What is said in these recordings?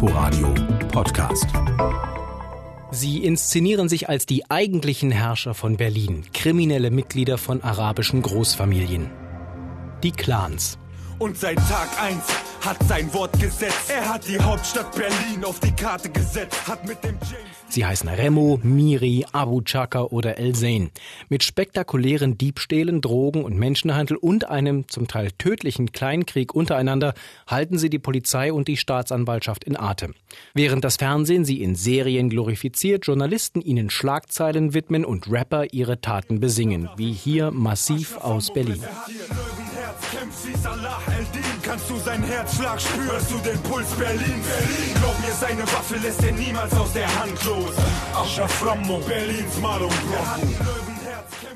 Inforadio Podcast. Sie inszenieren sich als die eigentlichen Herrscher von Berlin, kriminelle Mitglieder von arabischen Großfamilien. Die Clans. Und seit Tag 1 hat sein Wort gesetzt. Er hat die Hauptstadt Berlin auf die Karte gesetzt, hat mit dem James Sie heißen Remo, Miri, Abu Chaka oder El Zain. Mit spektakulären Diebstählen, Drogen und Menschenhandel und einem zum Teil tödlichen Kleinkrieg untereinander halten sie die Polizei und die Staatsanwaltschaft in Atem. Während das Fernsehen sie in Serien glorifiziert, Journalisten ihnen Schlagzeilen widmen und Rapper ihre Taten besingen, wie hier massiv aus Berlin. Kämpft wie Salah El-Din, kannst du sein Herzschlag spüren, hörst du den Puls Berlin, Berlin. Glaub mir, seine Waffe lässt er niemals aus der Hand los. Rammo, Berlins Brando.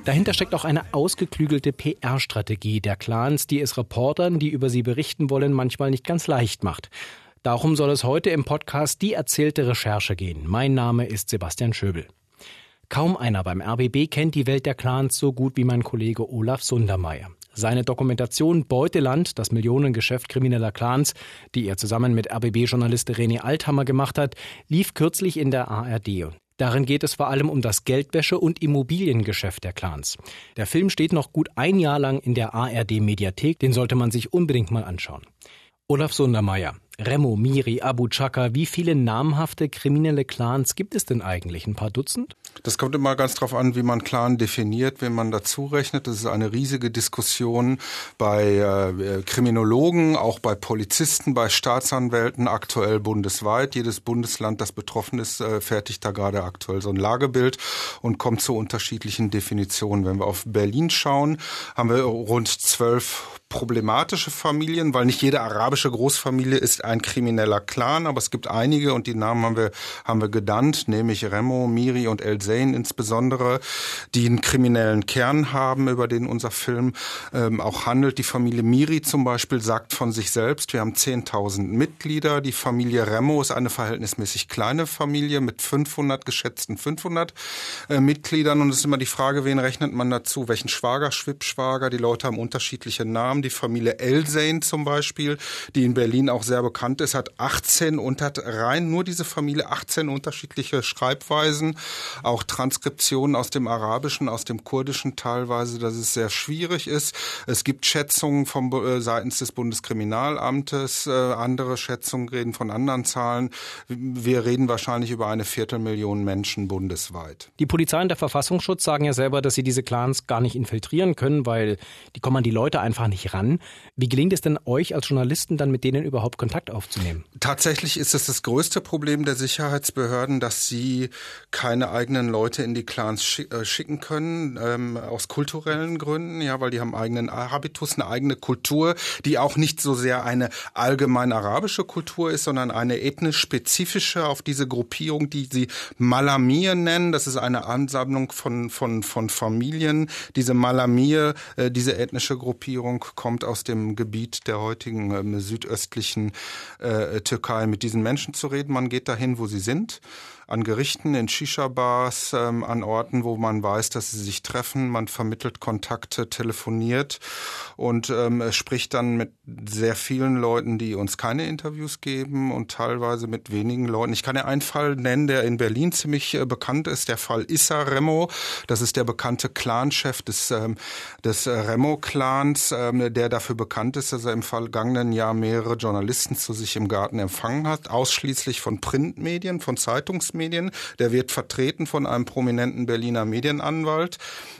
Dahinter steckt auch eine ausgeklügelte PR-Strategie der Clans, die es Reportern, die über sie berichten wollen, manchmal nicht ganz leicht macht. Darum soll es heute im Podcast Die erzählte Recherche gehen. Mein Name ist Sebastian Schöbel. Kaum einer beim RBB kennt die Welt der Clans so gut wie mein Kollege Olaf Sundermeier. Seine Dokumentation Beuteland, das Millionengeschäft krimineller Clans, die er zusammen mit RBB-Journalist René Althammer gemacht hat, lief kürzlich in der ARD. Darin geht es vor allem um das Geldwäsche- und Immobiliengeschäft der Clans. Der Film steht noch gut ein Jahr lang in der ARD-Mediathek, den sollte man sich unbedingt mal anschauen. Olaf Sundermeier, Remo, Miri, Abu Chaka, wie viele namhafte kriminelle Clans gibt es denn eigentlich? Ein paar Dutzend? Das kommt immer ganz drauf an, wie man Clan definiert, wenn man dazu rechnet. Das ist eine riesige Diskussion bei äh, Kriminologen, auch bei Polizisten, bei Staatsanwälten, aktuell bundesweit. Jedes Bundesland, das betroffen ist, äh, fertigt da gerade aktuell so ein Lagebild und kommt zu unterschiedlichen Definitionen. Wenn wir auf Berlin schauen, haben wir rund zwölf problematische Familien, weil nicht jede arabische Großfamilie ist ein krimineller Clan, aber es gibt einige und die Namen haben wir, haben wir genannt, nämlich Remo, Miri und El Zain insbesondere, die einen kriminellen Kern haben, über den unser Film ähm, auch handelt. Die Familie Miri zum Beispiel sagt von sich selbst, wir haben 10.000 Mitglieder. Die Familie Remo ist eine verhältnismäßig kleine Familie mit 500 geschätzten 500 äh, Mitgliedern und es ist immer die Frage, wen rechnet man dazu? Welchen Schwager, Schwippschwager? Die Leute haben unterschiedliche Namen die Familie Elsein zum Beispiel, die in Berlin auch sehr bekannt ist, hat 18 und hat rein nur diese Familie 18 unterschiedliche Schreibweisen, auch Transkriptionen aus dem Arabischen, aus dem Kurdischen teilweise, dass es sehr schwierig ist. Es gibt Schätzungen vom äh, seitens des Bundeskriminalamtes, äh, andere Schätzungen reden von anderen Zahlen. Wir reden wahrscheinlich über eine Viertelmillion Menschen bundesweit. Die Polizei und der Verfassungsschutz sagen ja selber, dass sie diese Clans gar nicht infiltrieren können, weil die kommen an die Leute einfach nicht ran. Wie gelingt es denn euch als Journalisten dann mit denen überhaupt Kontakt aufzunehmen? Tatsächlich ist es das größte Problem der Sicherheitsbehörden, dass sie keine eigenen Leute in die Clans äh, schicken können, ähm, aus kulturellen Gründen, ja, weil die haben eigenen Habitus, eine eigene Kultur, die auch nicht so sehr eine allgemein arabische Kultur ist, sondern eine ethnisch spezifische auf diese Gruppierung, die sie Malamir nennen. Das ist eine Ansammlung von, von, von Familien. Diese Malamir, äh, diese ethnische Gruppierung kommt aus dem Gebiet der heutigen äh, südöstlichen äh, Türkei, mit diesen Menschen zu reden. Man geht dahin, wo sie sind an Gerichten, in Shisha-Bars, ähm, an Orten, wo man weiß, dass sie sich treffen. Man vermittelt Kontakte, telefoniert und ähm, spricht dann mit sehr vielen Leuten, die uns keine Interviews geben und teilweise mit wenigen Leuten. Ich kann ja einen Fall nennen, der in Berlin ziemlich äh, bekannt ist, der Fall Issa Remo. Das ist der bekannte Clanchef des, ähm, des Remo-Clans, ähm, der dafür bekannt ist, dass er im vergangenen Jahr mehrere Journalisten zu sich im Garten empfangen hat, ausschließlich von Printmedien, von Zeitungs Volksmedien. Der wird vertreten von einem prominenten Berliner Medienanwalt.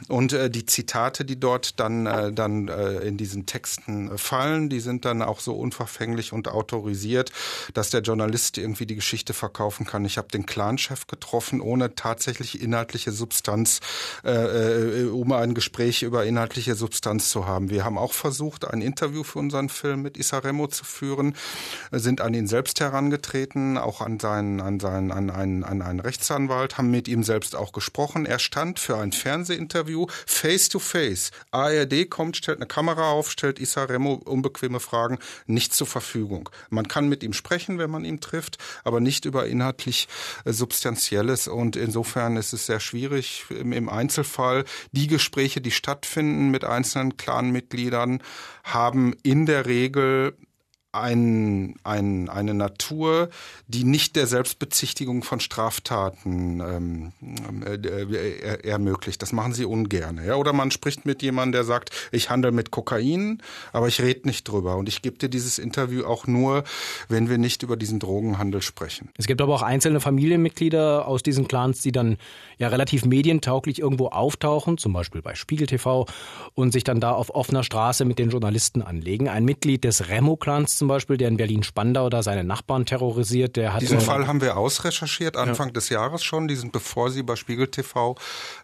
Und äh, die Zitate, die dort dann, äh, dann äh, in diesen Texten fallen, die sind dann auch so unverfänglich und autorisiert, dass der Journalist irgendwie die Geschichte verkaufen kann. Ich habe den Clanchef getroffen, ohne tatsächlich inhaltliche Substanz, äh, äh, um ein Gespräch über inhaltliche Substanz zu haben. Wir haben auch versucht, ein Interview für unseren Film mit Issa Remo zu führen, sind an ihn selbst herangetreten, auch an seinen, an seinen, an einen an einen Rechtsanwalt, haben mit ihm selbst auch gesprochen. Er stand für ein Fernsehinterview face to face. ARD kommt, stellt eine Kamera auf, stellt Issa Remo unbequeme Fragen nicht zur Verfügung. Man kann mit ihm sprechen, wenn man ihn trifft, aber nicht über inhaltlich äh, Substanzielles. Und insofern ist es sehr schwierig im Einzelfall. Die Gespräche, die stattfinden mit einzelnen Clanmitgliedern, haben in der Regel ein, ein, eine Natur, die nicht der Selbstbezichtigung von Straftaten ähm, äh, äh, ermöglicht. Das machen sie ungern. Ja? Oder man spricht mit jemandem, der sagt, ich handle mit Kokain, aber ich rede nicht drüber. Und ich gebe dir dieses Interview auch nur, wenn wir nicht über diesen Drogenhandel sprechen. Es gibt aber auch einzelne Familienmitglieder aus diesen Clans, die dann ja relativ medientauglich irgendwo auftauchen, zum Beispiel bei Spiegel TV, und sich dann da auf offener Straße mit den Journalisten anlegen. Ein Mitglied des Remo-Clans zum Beispiel, der in Berlin-Spandau da seine Nachbarn terrorisiert. Der hat Diesen Fall haben wir ausrecherchiert, Anfang ja. des Jahres schon. Die sind, bevor sie bei Spiegel TV,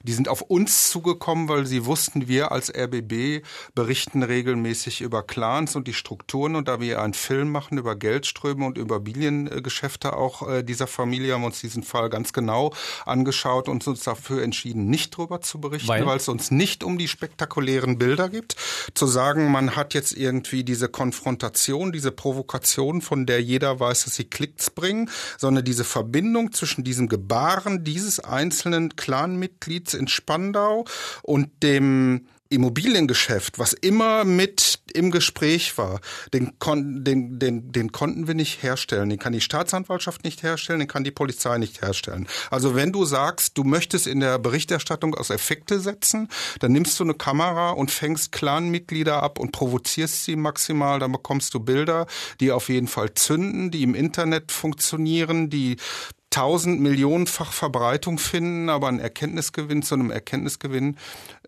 die sind auf uns zugekommen, weil sie wussten, wir als RBB berichten regelmäßig über Clans und die Strukturen. Und da wir einen Film machen über Geldströme und über Biliengeschäfte auch äh, dieser Familie, haben wir uns diesen Fall ganz genau angeschaut und uns dafür entschieden, nicht drüber zu berichten, weil, weil es uns nicht um die spektakulären Bilder gibt. Zu sagen, man hat jetzt irgendwie diese Konfrontation, diese diese Provokation, von der jeder weiß, dass sie Klicks bringen, sondern diese Verbindung zwischen diesem Gebaren dieses einzelnen Clanmitglieds in Spandau und dem Immobiliengeschäft, was immer mit im Gespräch war, den, kon den, den, den konnten wir nicht herstellen. Den kann die Staatsanwaltschaft nicht herstellen, den kann die Polizei nicht herstellen. Also wenn du sagst, du möchtest in der Berichterstattung aus Effekte setzen, dann nimmst du eine Kamera und fängst Clanmitglieder ab und provozierst sie maximal, dann bekommst du Bilder, die auf jeden Fall zünden, die im Internet funktionieren, die tausend Millionenfach Verbreitung finden, aber ein Erkenntnisgewinn zu einem Erkenntnisgewinn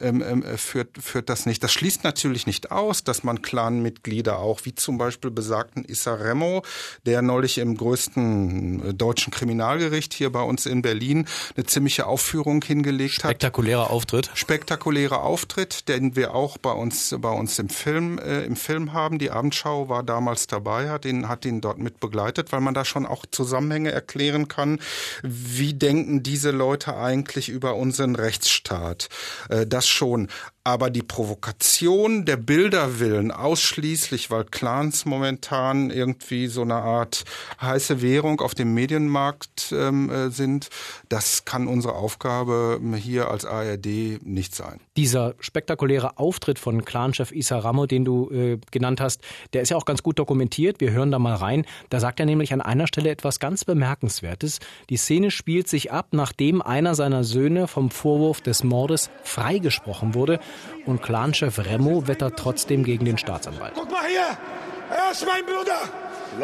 ähm, ähm, äh, führt, führt das nicht. Das schließt natürlich nicht aus, dass man Clanmitglieder auch, wie zum Beispiel besagten Issa Remo, der neulich im größten äh, deutschen Kriminalgericht hier bei uns in Berlin eine ziemliche Aufführung hingelegt hat. Spektakulärer Auftritt. Spektakulärer Auftritt, den wir auch bei uns bei uns im Film äh, im Film haben. Die Abendschau war damals dabei, hat ihn hat ihn dort mit begleitet, weil man da schon auch Zusammenhänge erklären kann. Wie denken diese Leute eigentlich über unseren Rechtsstaat? Äh, das schon. Aber die Provokation der Bilder willen, ausschließlich, weil Clans momentan irgendwie so eine Art heiße Währung auf dem Medienmarkt ähm, äh, sind, das kann unsere Aufgabe hier als ARD nicht sein. Dieser spektakuläre Auftritt von Clanchef Issa Ramo, den du äh, genannt hast, der ist ja auch ganz gut dokumentiert. Wir hören da mal rein. Da sagt er nämlich an einer Stelle etwas ganz Bemerkenswertes. Die Szene spielt sich ab, nachdem einer seiner Söhne vom Vorwurf des Mordes freigesprochen wurde und Clanchef Remo wettert trotzdem gegen den Staatsanwalt. Guck mal hier, er ist mein Bruder.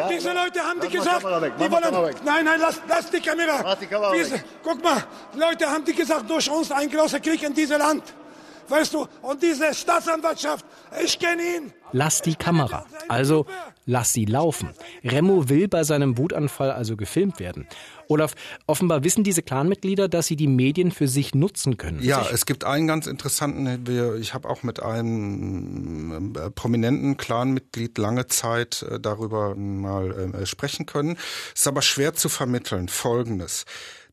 Diese Leute haben die gesagt, die wollen. Nein, nein, lass, lass die Kamera. Lass die Kamera Diese, guck mal, Leute haben die gesagt, durch uns ein großer Krieg in diesem Land. Weißt du, und diese Staatsanwaltschaft, ich kenne ihn. Lass die Kamera. Also lass sie laufen. Remo will bei seinem Wutanfall also gefilmt werden. Olaf, offenbar wissen diese Clanmitglieder, dass sie die Medien für sich nutzen können. Ja, es gibt einen ganz interessanten, ich habe auch mit einem äh, prominenten Clanmitglied lange Zeit äh, darüber mal äh, sprechen können. Es ist aber schwer zu vermitteln. Folgendes.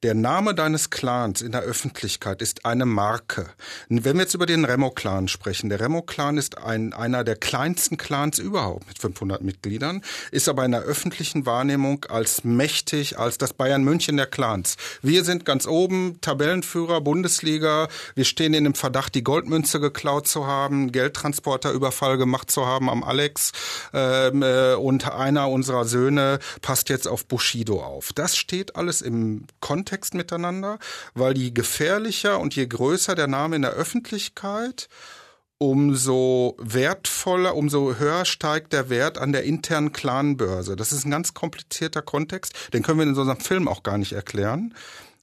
Der Name deines Clans in der Öffentlichkeit ist eine Marke. Wenn wir jetzt über den Remo-Clan sprechen, der Remo-Clan ist ein, einer der kleinsten Clans überhaupt mit 500 Mitgliedern, ist aber in der öffentlichen Wahrnehmung als mächtig, als das Bayern München der Clans. Wir sind ganz oben, Tabellenführer, Bundesliga, wir stehen in dem Verdacht, die Goldmünze geklaut zu haben, Geldtransporterüberfall gemacht zu haben am Alex ähm, äh, und einer unserer Söhne passt jetzt auf Bushido auf. Das steht alles im Kontext Kontext miteinander, weil je gefährlicher und je größer der Name in der Öffentlichkeit, umso wertvoller, umso höher steigt der Wert an der internen Clanbörse. Das ist ein ganz komplizierter Kontext, den können wir in so einem Film auch gar nicht erklären.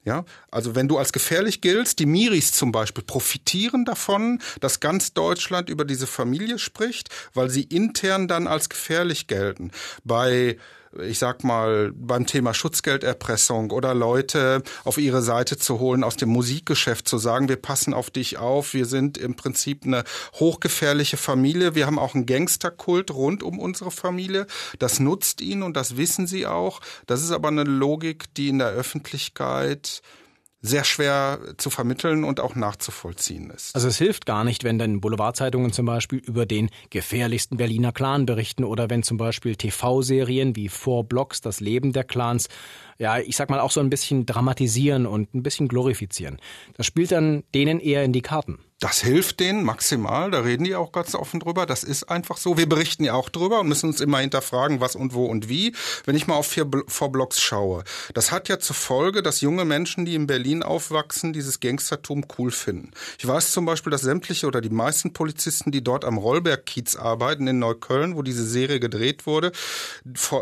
Ja, also wenn du als gefährlich giltst, die Miris zum Beispiel profitieren davon, dass ganz Deutschland über diese Familie spricht, weil sie intern dann als gefährlich gelten. Bei ich sag mal, beim Thema Schutzgelderpressung oder Leute auf ihre Seite zu holen aus dem Musikgeschäft, zu sagen, wir passen auf dich auf, wir sind im Prinzip eine hochgefährliche Familie, wir haben auch einen Gangsterkult rund um unsere Familie. Das nutzt ihnen und das wissen sie auch. Das ist aber eine Logik, die in der Öffentlichkeit sehr schwer zu vermitteln und auch nachzuvollziehen ist. Also es hilft gar nicht, wenn dann Boulevardzeitungen zum Beispiel über den gefährlichsten Berliner Clan berichten oder wenn zum Beispiel TV-Serien wie Four Blocks das Leben der Clans, ja, ich sag mal auch so ein bisschen dramatisieren und ein bisschen glorifizieren. Das spielt dann denen eher in die Karten. Das hilft denen maximal, da reden die auch ganz offen drüber. Das ist einfach so. Wir berichten ja auch drüber und müssen uns immer hinterfragen, was und wo und wie. Wenn ich mal auf vier Vorblocks schaue, das hat ja zur Folge, dass junge Menschen, die in Berlin aufwachsen, dieses Gangstertum cool finden. Ich weiß zum Beispiel, dass sämtliche oder die meisten Polizisten, die dort am Rollberg-Kiez arbeiten in Neukölln, wo diese Serie gedreht wurde,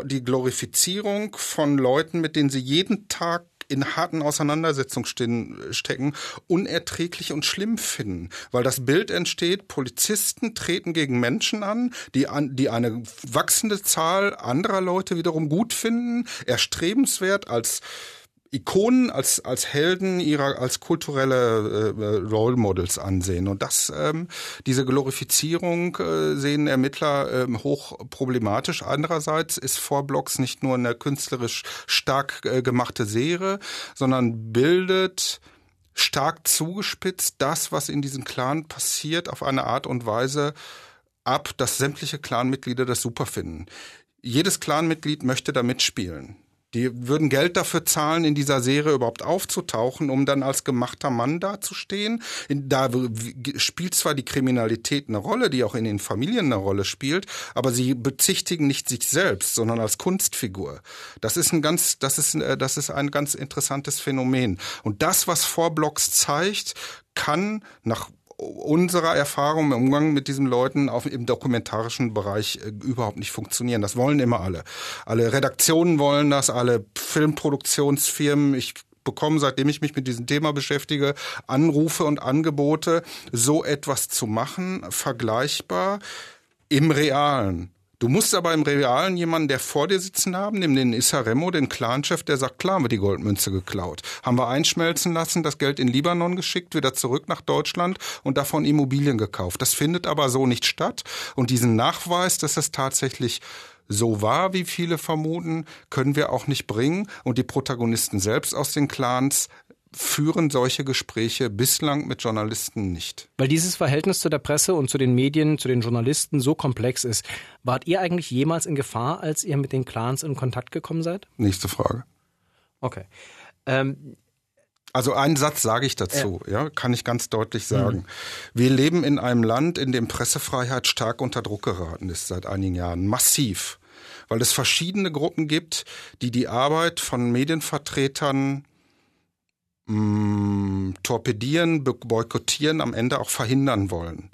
die Glorifizierung von Leuten, mit denen sie jeden Tag in harten Auseinandersetzungen stehen, stecken, unerträglich und schlimm finden. Weil das Bild entsteht, Polizisten treten gegen Menschen an, die, an, die eine wachsende Zahl anderer Leute wiederum gut finden, erstrebenswert als Ikonen als als Helden ihrer als kulturelle äh, Role Models ansehen und das ähm, diese Glorifizierung äh, sehen Ermittler äh, hoch problematisch. Andererseits ist Vorblocks nicht nur eine künstlerisch stark äh, gemachte Serie, sondern bildet stark zugespitzt das, was in diesem Clan passiert, auf eine Art und Weise ab, dass sämtliche Clanmitglieder das super finden. Jedes Clanmitglied möchte da mitspielen. Die würden Geld dafür zahlen, in dieser Serie überhaupt aufzutauchen, um dann als gemachter Mann dazustehen. Da spielt zwar die Kriminalität eine Rolle, die auch in den Familien eine Rolle spielt, aber sie bezichtigen nicht sich selbst, sondern als Kunstfigur. Das ist ein ganz, das ist, äh, das ist ein ganz interessantes Phänomen. Und das, was Vorblocks zeigt, kann nach unserer Erfahrung im Umgang mit diesen Leuten auf, im dokumentarischen Bereich äh, überhaupt nicht funktionieren. Das wollen immer alle. Alle Redaktionen wollen das, alle Filmproduktionsfirmen. Ich bekomme, seitdem ich mich mit diesem Thema beschäftige, Anrufe und Angebote, so etwas zu machen, vergleichbar im Realen. Du musst aber im Realen jemanden, der vor dir sitzen haben, nimm den Issa Remo, den Clanchef, der sagt, klar haben wir die Goldmünze geklaut. Haben wir einschmelzen lassen, das Geld in Libanon geschickt, wieder zurück nach Deutschland und davon Immobilien gekauft. Das findet aber so nicht statt. Und diesen Nachweis, dass es tatsächlich so war, wie viele vermuten, können wir auch nicht bringen. Und die Protagonisten selbst aus den Clans führen solche Gespräche bislang mit Journalisten nicht. Weil dieses Verhältnis zu der Presse und zu den Medien, zu den Journalisten so komplex ist. Wart ihr eigentlich jemals in Gefahr, als ihr mit den Clans in Kontakt gekommen seid? Nächste Frage. Okay. Ähm, also einen Satz sage ich dazu, ja. ja. kann ich ganz deutlich sagen. Mhm. Wir leben in einem Land, in dem Pressefreiheit stark unter Druck geraten ist seit einigen Jahren, massiv, weil es verschiedene Gruppen gibt, die die Arbeit von Medienvertretern mh, torpedieren, boykottieren, am Ende auch verhindern wollen.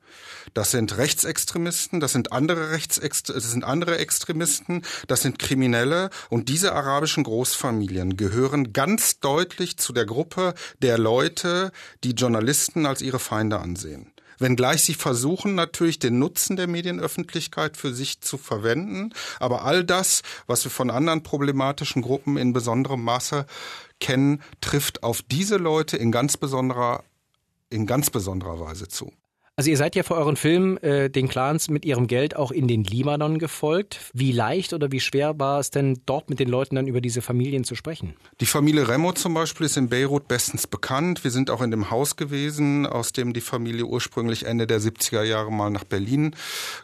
Das sind Rechtsextremisten, das sind andere Rechtsextre das sind andere Extremisten, das sind Kriminelle und diese arabischen Großfamilien gehören ganz deutlich zu der Gruppe der Leute, die Journalisten als ihre Feinde ansehen wenngleich sie versuchen natürlich den Nutzen der Medienöffentlichkeit für sich zu verwenden. Aber all das, was wir von anderen problematischen Gruppen in besonderem Maße kennen, trifft auf diese Leute in ganz besonderer in ganz besonderer Weise zu. Also ihr seid ja für euren Film äh, den Clans mit ihrem Geld auch in den Libanon gefolgt. Wie leicht oder wie schwer war es denn dort mit den Leuten dann über diese Familien zu sprechen? Die Familie Remo zum Beispiel ist in Beirut bestens bekannt. Wir sind auch in dem Haus gewesen, aus dem die Familie ursprünglich Ende der 70er Jahre mal nach Berlin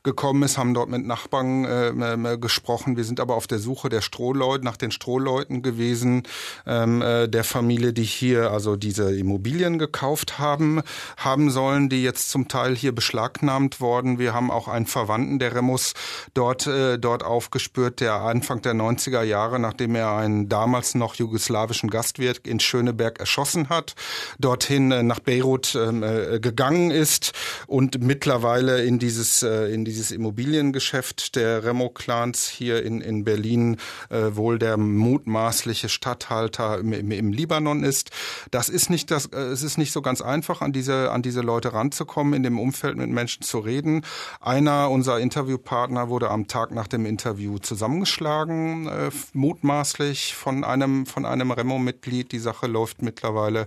gekommen ist, haben dort mit Nachbarn äh, gesprochen. Wir sind aber auf der Suche der Strohleute, nach den Strohleuten gewesen, ähm, äh, der Familie, die hier also diese Immobilien gekauft haben, haben sollen, die jetzt zum Teil Teil hier beschlagnahmt worden. Wir haben auch einen Verwandten der Remus dort, äh, dort aufgespürt, der Anfang der 90er Jahre, nachdem er einen damals noch jugoslawischen Gastwirt in Schöneberg erschossen hat, dorthin äh, nach Beirut ähm, äh, gegangen ist und mittlerweile in dieses, äh, in dieses Immobiliengeschäft der Remo-Clans hier in, in Berlin äh, wohl der mutmaßliche Statthalter im, im, im Libanon ist. Das ist nicht das, äh, es ist nicht so ganz einfach, an diese, an diese Leute ranzukommen. In dem Umfeld mit Menschen zu reden. Einer unserer Interviewpartner wurde am Tag nach dem Interview zusammengeschlagen, äh, mutmaßlich von einem, von einem Remo-Mitglied. Die Sache läuft mittlerweile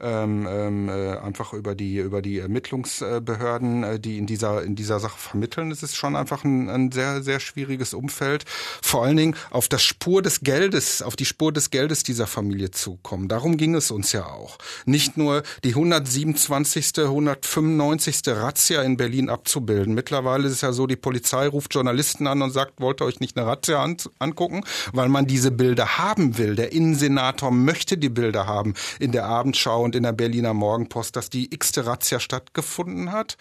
ähm, ähm, äh, einfach über die über die Ermittlungsbehörden, äh, die in dieser in dieser Sache vermitteln. Es ist schon einfach ein, ein sehr sehr schwieriges Umfeld. Vor allen Dingen auf das Spur des Geldes, auf die Spur des Geldes dieser Familie zukommen. Darum ging es uns ja auch. Nicht nur die 127., 195. Razzia in Berlin abzubilden. Mittlerweile ist es ja so, die Polizei ruft Journalisten an und sagt, wollt ihr euch nicht eine Razzia an, angucken, weil man diese Bilder haben will. Der Innensenator möchte die Bilder haben in der Abendschau und in der Berliner Morgenpost, dass die x-te Razzia stattgefunden hat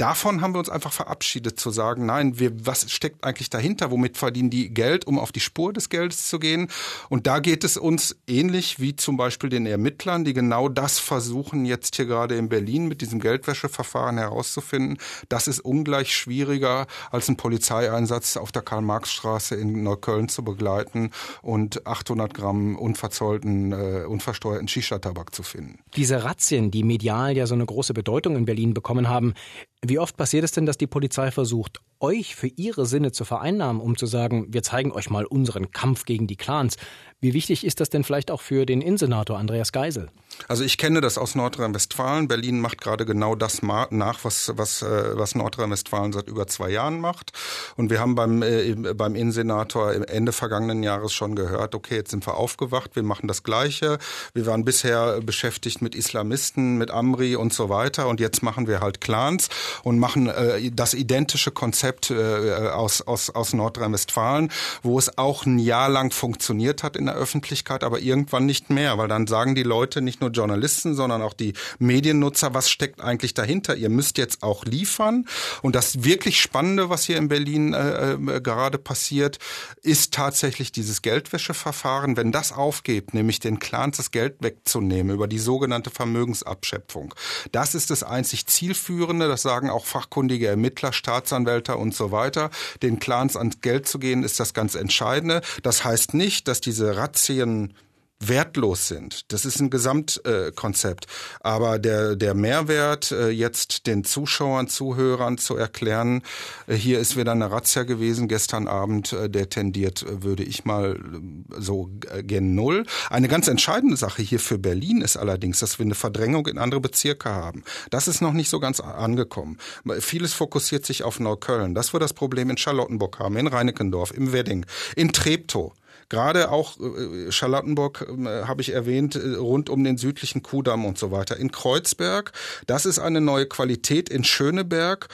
davon haben wir uns einfach verabschiedet zu sagen, nein, wir, was steckt eigentlich dahinter? Womit verdienen die Geld, um auf die Spur des Geldes zu gehen? Und da geht es uns ähnlich wie zum Beispiel den Ermittlern, die genau das versuchen jetzt hier gerade in Berlin mit diesem Geldwäscheverfahren herauszufinden. Das ist ungleich schwieriger als ein Polizeieinsatz auf der Karl-Marx-Straße in Neukölln zu begleiten und 800 Gramm unverzollten, äh, unversteuerten Shisha-Tabak zu finden. Diese Razzien, die medial ja so eine große Bedeutung in Berlin bekommen haben, wie oft passiert es denn, dass die Polizei versucht, euch für ihre Sinne zu vereinnahmen, um zu sagen, wir zeigen euch mal unseren Kampf gegen die Clans? Wie wichtig ist das denn vielleicht auch für den Innensenator Andreas Geisel? Also ich kenne das aus Nordrhein-Westfalen. Berlin macht gerade genau das nach, was, was, äh, was Nordrhein-Westfalen seit über zwei Jahren macht. Und wir haben beim, äh, beim Innensenator Ende vergangenen Jahres schon gehört, okay, jetzt sind wir aufgewacht, wir machen das Gleiche. Wir waren bisher beschäftigt mit Islamisten, mit Amri und so weiter. Und jetzt machen wir halt Clans und machen äh, das identische Konzept äh, aus, aus, aus Nordrhein-Westfalen, wo es auch ein Jahr lang funktioniert hat in der Öffentlichkeit, aber irgendwann nicht mehr, weil dann sagen die Leute, nicht nur Journalisten, sondern auch die Mediennutzer, was steckt eigentlich dahinter? Ihr müsst jetzt auch liefern. Und das wirklich Spannende, was hier in Berlin äh, äh, gerade passiert, ist tatsächlich dieses Geldwäscheverfahren. Wenn das aufgeht, nämlich den Clans das Geld wegzunehmen über die sogenannte Vermögensabschöpfung, das ist das einzig zielführende. Das sagen auch fachkundige Ermittler, Staatsanwälte und so weiter. Den Clans ans Geld zu gehen, ist das ganz Entscheidende. Das heißt nicht, dass diese Razzien wertlos sind. Das ist ein Gesamtkonzept. Äh, Aber der, der Mehrwert, äh, jetzt den Zuschauern, Zuhörern zu erklären, äh, hier ist wieder eine Razzia gewesen gestern Abend, äh, der tendiert, äh, würde ich mal äh, so gen Null. Eine ganz entscheidende Sache hier für Berlin ist allerdings, dass wir eine Verdrängung in andere Bezirke haben. Das ist noch nicht so ganz angekommen. Vieles fokussiert sich auf Neukölln. Das wir das Problem in Charlottenburg haben, in Reinickendorf, im Wedding, in Treptow. Gerade auch äh, Charlottenburg äh, habe ich erwähnt, äh, rund um den südlichen Kudamm und so weiter. In Kreuzberg, das ist eine neue Qualität. In Schöneberg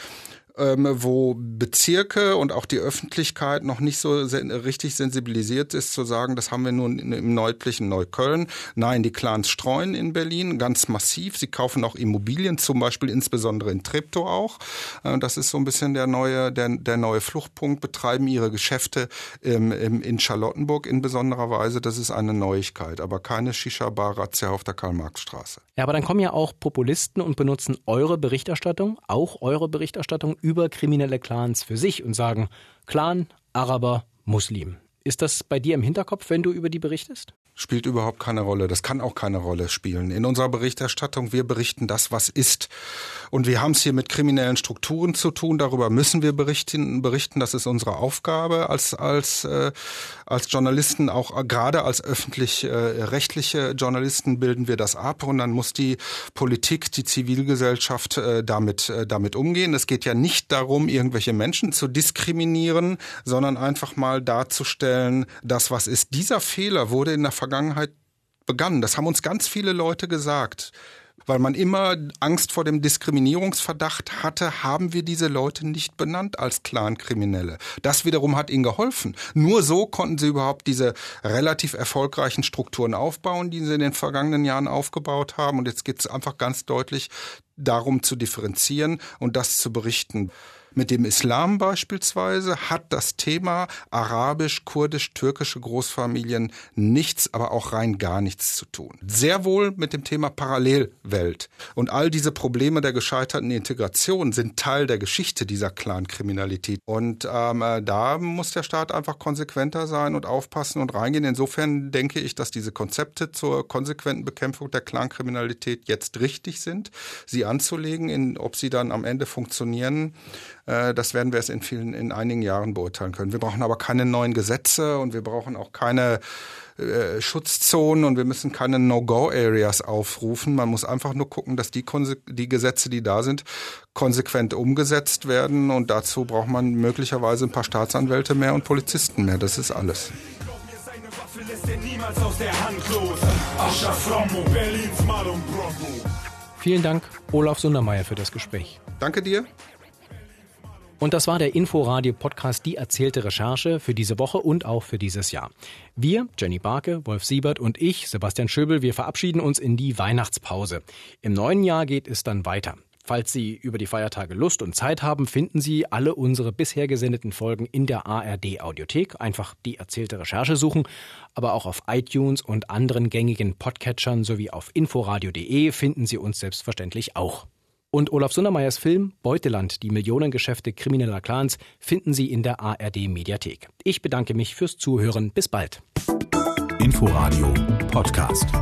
ähm, wo Bezirke und auch die Öffentlichkeit noch nicht so richtig sensibilisiert ist, zu sagen, das haben wir nur im nördlichen Neukölln. Nein, die Clans streuen in Berlin ganz massiv. Sie kaufen auch Immobilien, zum Beispiel insbesondere in Treptow auch. Äh, das ist so ein bisschen der neue, der, der neue Fluchtpunkt, betreiben ihre Geschäfte im, im, in Charlottenburg in besonderer Weise. Das ist eine Neuigkeit, aber keine Shisha-Bar-Razzia auf der Karl-Marx-Straße. Ja, aber dann kommen ja auch Populisten und benutzen eure Berichterstattung, auch eure Berichterstattung über kriminelle Clans für sich und sagen Clan, Araber, Muslim. Ist das bei dir im Hinterkopf, wenn du über die berichtest? Spielt überhaupt keine Rolle. Das kann auch keine Rolle spielen. In unserer Berichterstattung, wir berichten das, was ist. Und wir haben es hier mit kriminellen Strukturen zu tun. Darüber müssen wir berichten. berichten. Das ist unsere Aufgabe als, als, äh, als Journalisten. Auch äh, gerade als öffentlich-rechtliche äh, Journalisten bilden wir das ab. Und dann muss die Politik, die Zivilgesellschaft äh, damit, äh, damit umgehen. Es geht ja nicht darum, irgendwelche Menschen zu diskriminieren, sondern einfach mal darzustellen, das, was ist. Dieser Fehler wurde in der Vergangenheit begann. Das haben uns ganz viele Leute gesagt. Weil man immer Angst vor dem Diskriminierungsverdacht hatte, haben wir diese Leute nicht benannt als Clankriminelle. Das wiederum hat ihnen geholfen. Nur so konnten sie überhaupt diese relativ erfolgreichen Strukturen aufbauen, die sie in den vergangenen Jahren aufgebaut haben. Und jetzt geht es einfach ganz deutlich darum zu differenzieren und das zu berichten. Mit dem Islam beispielsweise hat das Thema arabisch, kurdisch, türkische Großfamilien nichts, aber auch rein gar nichts zu tun. Sehr wohl mit dem Thema Parallelwelt. Und all diese Probleme der gescheiterten Integration sind Teil der Geschichte dieser Clankriminalität. Und ähm, äh, da muss der Staat einfach konsequenter sein und aufpassen und reingehen. Insofern denke ich, dass diese Konzepte zur konsequenten Bekämpfung der Clankriminalität jetzt richtig sind, sie anzulegen. In, ob sie dann am Ende funktionieren, das werden wir es in vielen, in einigen Jahren beurteilen können. Wir brauchen aber keine neuen Gesetze und wir brauchen auch keine äh, Schutzzonen und wir müssen keine No-Go-Areas aufrufen. Man muss einfach nur gucken, dass die, die Gesetze, die da sind, konsequent umgesetzt werden und dazu braucht man möglicherweise ein paar Staatsanwälte mehr und Polizisten mehr. Das ist alles. Vielen Dank, Olaf Sundermeier, für das Gespräch. Danke dir. Und das war der Inforadio-Podcast Die erzählte Recherche für diese Woche und auch für dieses Jahr. Wir, Jenny Barke, Wolf Siebert und ich, Sebastian Schöbel, wir verabschieden uns in die Weihnachtspause. Im neuen Jahr geht es dann weiter. Falls Sie über die Feiertage Lust und Zeit haben, finden Sie alle unsere bisher gesendeten Folgen in der ARD Audiothek. Einfach die erzählte Recherche suchen, aber auch auf iTunes und anderen gängigen Podcatchern sowie auf inforadio.de finden Sie uns selbstverständlich auch. Und Olaf Sundermeyers Film Beuteland, die Millionengeschäfte krimineller Clans, finden Sie in der ARD Mediathek. Ich bedanke mich fürs Zuhören. Bis bald. Inforadio Podcast.